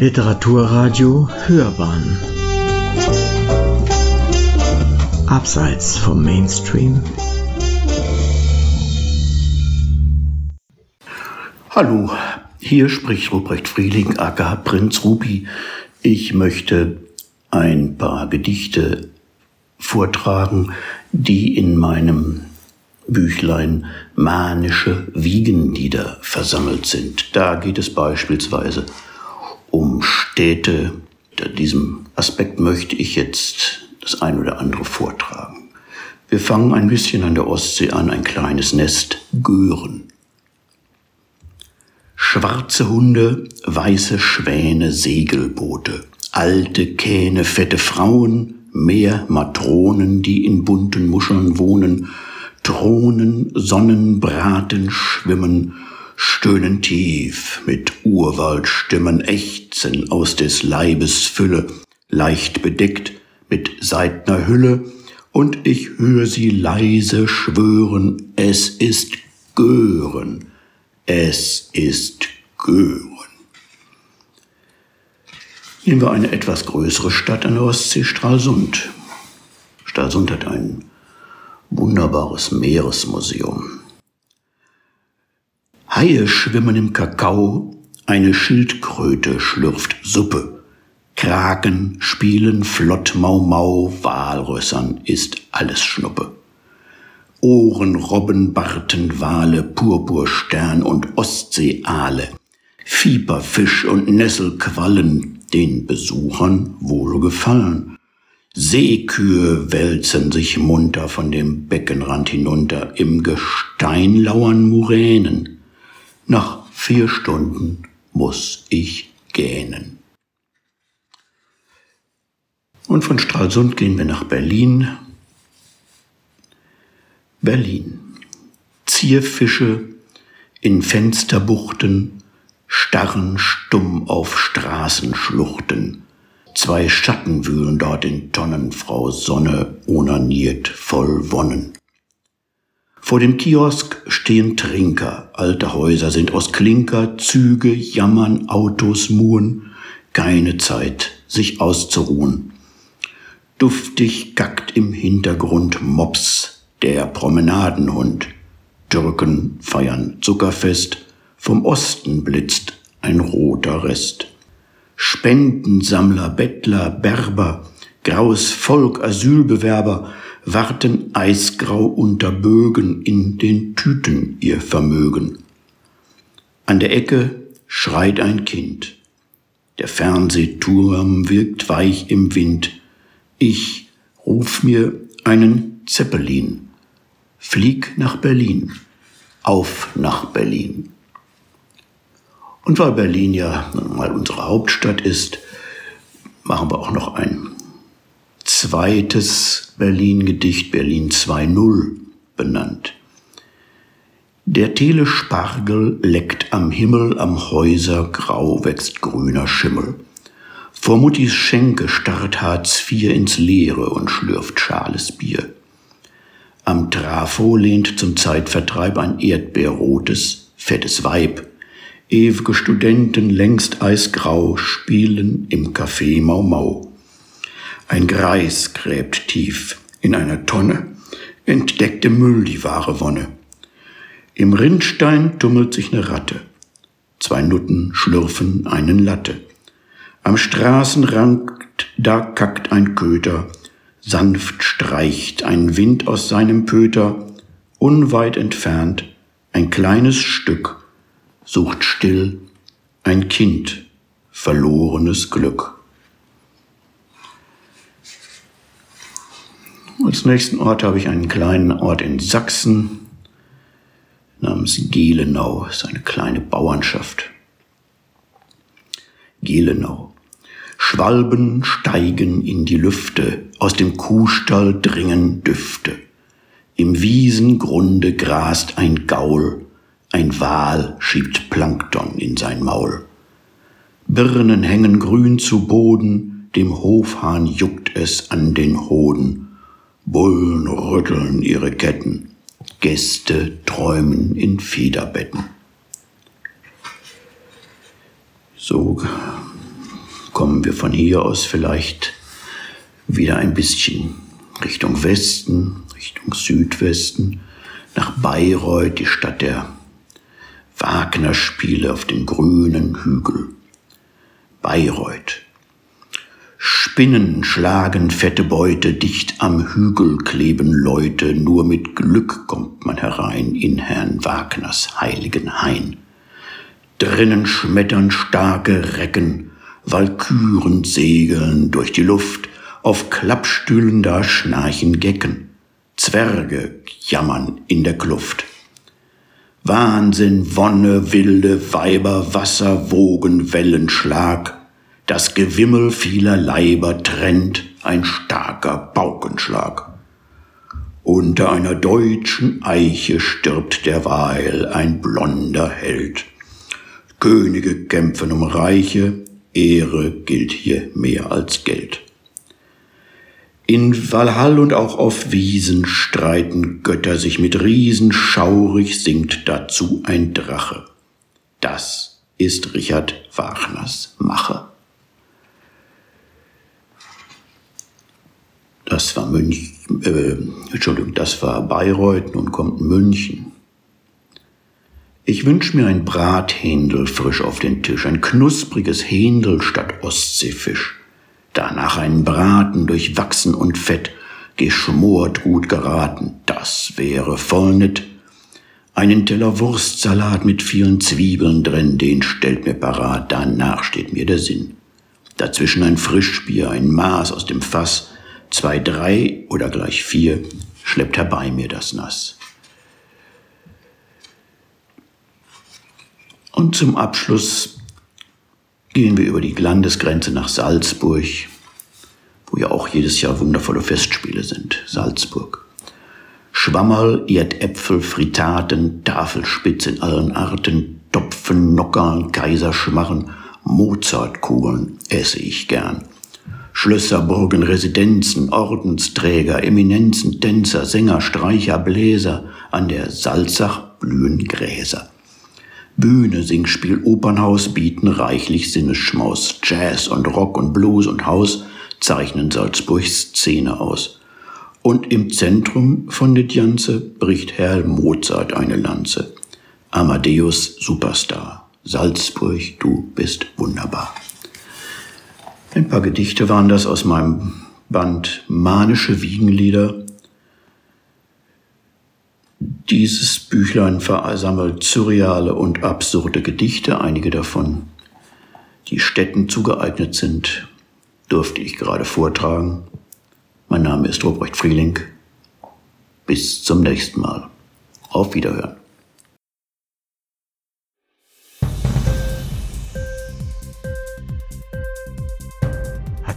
Literaturradio Hörbahn Abseits vom Mainstream Hallo, hier spricht Ruprecht Frieling, aka Prinz Rupi. Ich möchte ein paar Gedichte vortragen, die in meinem Büchlein manische Wiegenlieder versammelt sind. Da geht es beispielsweise um Städte. Unter diesem Aspekt möchte ich jetzt das ein oder andere vortragen. Wir fangen ein bisschen an der Ostsee an, ein kleines Nest, Gören. Schwarze Hunde, weiße Schwäne, Segelboote, alte Kähne, fette Frauen, mehr Matronen, die in bunten Muscheln wohnen, Thronen, Sonnenbraten schwimmen, stöhnen tief mit Urwaldstimmen, ächzen aus des Leibes Fülle, leicht bedeckt mit seidner Hülle, und ich höre sie leise schwören, es ist Gören, es ist Gören. Nehmen wir eine etwas größere Stadt an der Ostsee, Stralsund. Stralsund hat ein wunderbares Meeresmuseum. Haie schwimmen im Kakao, eine Schildkröte schlürft Suppe. Kraken spielen flott Mau Mau, Walrössern ist alles Schnuppe. Ohren, Robben, Barten, Wale, Purpurstern und Ostseeaale, Fieberfisch und Nesselquallen, den Besuchern wohlgefallen. Seekühe wälzen sich munter von dem Beckenrand hinunter, im Gestein lauern Muränen. Nach vier Stunden muss ich gähnen. Und von Stralsund gehen wir nach Berlin. Berlin. Zierfische in Fensterbuchten starren stumm auf Straßenschluchten. Zwei Schatten wühlen dort in Tonnen, Frau Sonne onaniert voll Wonnen. Vor dem Kiosk stehen Trinker, alte Häuser sind aus Klinker, Züge jammern, Autos muhen, keine Zeit, sich auszuruhen. Duftig gackt im Hintergrund Mops, der Promenadenhund. Türken feiern Zuckerfest, vom Osten blitzt ein roter Rest. Spendensammler, Bettler, Berber, graues Volk, Asylbewerber, warten eisgrau unter Bögen in den Tüten ihr Vermögen. An der Ecke schreit ein Kind. Der Fernsehturm wirkt weich im Wind. Ich ruf mir einen Zeppelin. Flieg nach Berlin. Auf nach Berlin. Und weil Berlin ja mal unsere Hauptstadt ist, machen wir auch noch ein zweites Berlin-Gedicht Berlin 2.0 benannt. Der Telespargel leckt am Himmel, am Häuser grau wächst grüner Schimmel. Vor Muttis Schenke starrt Hartz IV ins Leere und schlürft schales Bier. Am Trafo lehnt zum Zeitvertreib ein erdbeerrotes, fettes Weib. Ewige Studenten, längst eisgrau, spielen im Café Mau Mau. Ein Greis gräbt tief in einer Tonne, entdeckte Müll die wahre Wonne. Im Rindstein tummelt sich ne Ratte. Zwei Nutten schlürfen einen Latte. Am Straßenrand, da kackt ein Köter, sanft streicht ein Wind aus seinem Pöter, unweit entfernt ein kleines Stück, sucht still ein Kind, verlorenes Glück. Als nächsten Ort habe ich einen kleinen Ort in Sachsen namens Gelenau. Das ist eine kleine Bauernschaft. Gelenau. Schwalben steigen in die Lüfte, aus dem Kuhstall dringen Düfte. Im Wiesengrunde grast ein Gaul, ein Wal schiebt Plankton in sein Maul. Birnen hängen grün zu Boden, dem Hofhahn juckt es an den Hoden. Bullen rütteln ihre Ketten, Gäste träumen in Federbetten. So kommen wir von hier aus vielleicht wieder ein bisschen Richtung Westen, Richtung Südwesten, nach Bayreuth, die Stadt der Wagner-Spiele auf dem grünen Hügel. Bayreuth. Spinnen schlagen fette Beute, dicht am Hügel kleben Leute, nur mit Glück kommt man herein in Herrn Wagners heiligen Hain. Drinnen schmettern starke Recken, Walküren segeln durch die Luft, auf Klappstühlen da schnarchen Gecken, Zwerge jammern in der Kluft. Wahnsinn, Wonne, wilde Weiber, Wasser, Wogen, Wellenschlag. Das Gewimmel vieler Leiber trennt ein starker Paukenschlag. Unter einer deutschen Eiche stirbt derweil ein blonder Held. Könige kämpfen um Reiche, Ehre gilt hier mehr als Geld. In Walhall und auch auf Wiesen streiten Götter sich mit Riesen, schaurig singt dazu ein Drache. Das ist Richard Wagners Mache. Das war München, äh, Entschuldigung, das war Bayreuth, nun kommt München. Ich wünsch mir ein Brathändel frisch auf den Tisch, ein knuspriges Händel statt Ostseefisch danach einen Braten durchwachsen und fett, geschmort gut geraten, das wäre voll nett. Einen Teller Wurstsalat mit vielen Zwiebeln drin, den stellt mir parat, danach steht mir der Sinn. Dazwischen ein Frischbier, ein Maß aus dem Fass, zwei, drei oder gleich vier, schleppt herbei mir das Nass. Und zum Abschluss gehen wir über die Landesgrenze nach Salzburg, wo ja auch jedes Jahr wundervolle Festspiele sind. Salzburg. Schwammerl, Erdäpfel, Fritaten, Tafelspitz in allen Arten, Topfen, Nockern, Kaiserschmarren, Mozartkugeln esse ich gern. Schlösser, Burgen, Residenzen, Ordensträger, Eminenzen, Tänzer, Sänger, Streicher, Bläser, an der Salzach blühen Gräser. Bühne, Singspiel, Opernhaus bieten reichlich Sinnesschmaus. Jazz und Rock und Blues und Haus zeichnen Salzburgs Szene aus. Und im Zentrum von det Janze bricht Herr Mozart eine Lanze. Amadeus Superstar. Salzburg, du bist wunderbar. Ein paar Gedichte waren das aus meinem Band Manische Wiegenlieder dieses Büchlein versammelt surreale und absurde Gedichte, einige davon, die Städten zugeeignet sind, durfte ich gerade vortragen. Mein Name ist Robrecht Frieling. Bis zum nächsten Mal. Auf Wiederhören.